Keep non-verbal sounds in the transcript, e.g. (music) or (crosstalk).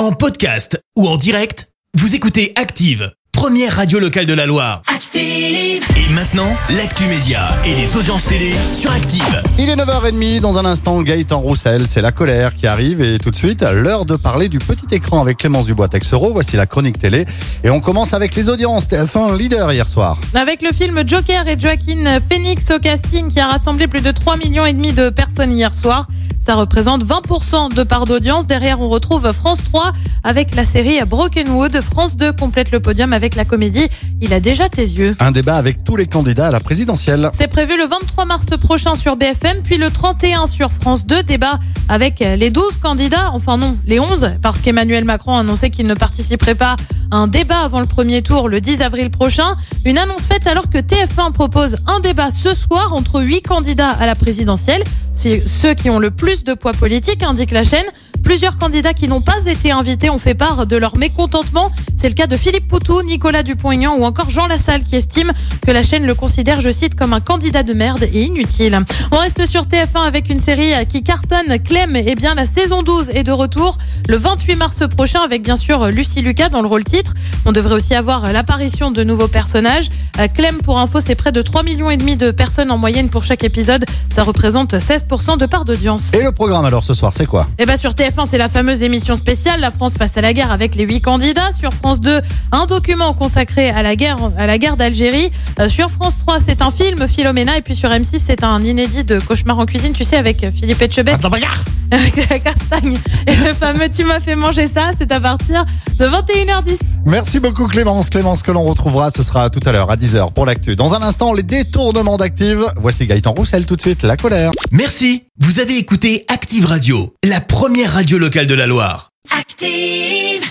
En podcast ou en direct, vous écoutez Active, première radio locale de la Loire. Active. Et maintenant, l'actu média et les audiences télé sur Active. Il est 9h30, dans un instant, Gaëtan Roussel, c'est la colère qui arrive et tout de suite, l'heure de parler du petit écran avec Clémence Dubois Texero, voici la chronique télé et on commence avec les audiences, TF1 leader hier soir. Avec le film Joker et Joaquin Phoenix au casting qui a rassemblé plus de 3 millions et demi de personnes hier soir. Ça représente 20% de part d'audience. Derrière, on retrouve France 3 avec la série Brokenwood. France 2 complète le podium avec la comédie Il a déjà tes yeux. Un débat avec tous les candidats à la présidentielle. C'est prévu le 23 mars prochain sur BFM, puis le 31 sur France 2. Débat avec les 12 candidats, enfin non, les 11, parce qu'Emmanuel Macron a annoncé qu'il ne participerait pas à un débat avant le premier tour le 10 avril prochain. Une annonce faite alors que TF1 propose un débat ce soir entre 8 candidats à la présidentielle. C'est ceux qui ont le plus de poids politique, indique la chaîne. Plusieurs candidats qui n'ont pas été invités ont fait part de leur mécontentement. C'est le cas de Philippe Poutou, Nicolas Dupont-Aignan ou encore Jean Lassalle qui estime que la chaîne le considère, je cite, comme un candidat de merde et inutile. On reste sur TF1 avec une série qui cartonne. Clem, et bien la saison 12 est de retour le 28 mars prochain avec bien sûr Lucie Lucas dans le rôle titre. On devrait aussi avoir l'apparition de nouveaux personnages. Clem, pour info, c'est près de 3 millions et demi de personnes en moyenne pour chaque épisode. Ça représente 16% de part d'audience. Et le programme alors ce soir, c'est quoi? Eh ben sur TF1, c'est la fameuse émission spéciale La France face à la guerre avec les huit candidats. Sur France 2, un document consacré à la guerre à la guerre d'Algérie. Euh, sur France 3, c'est un film Philomena et puis sur M6, c'est un inédit de Cauchemar en cuisine, tu sais avec Philippe Etchebest. (laughs) avec la castagne et le fameux tu m'as fait manger ça, c'est à partir de 21h10. Merci beaucoup Clémence. Clémence que l'on retrouvera, ce sera tout à l'heure à 10h pour l'actu. Dans un instant, les détournements d'Active. Voici Gaëtan Roussel tout de suite, la colère. Merci. Vous avez écouté Active Radio, la première radio locale de la Loire. Active.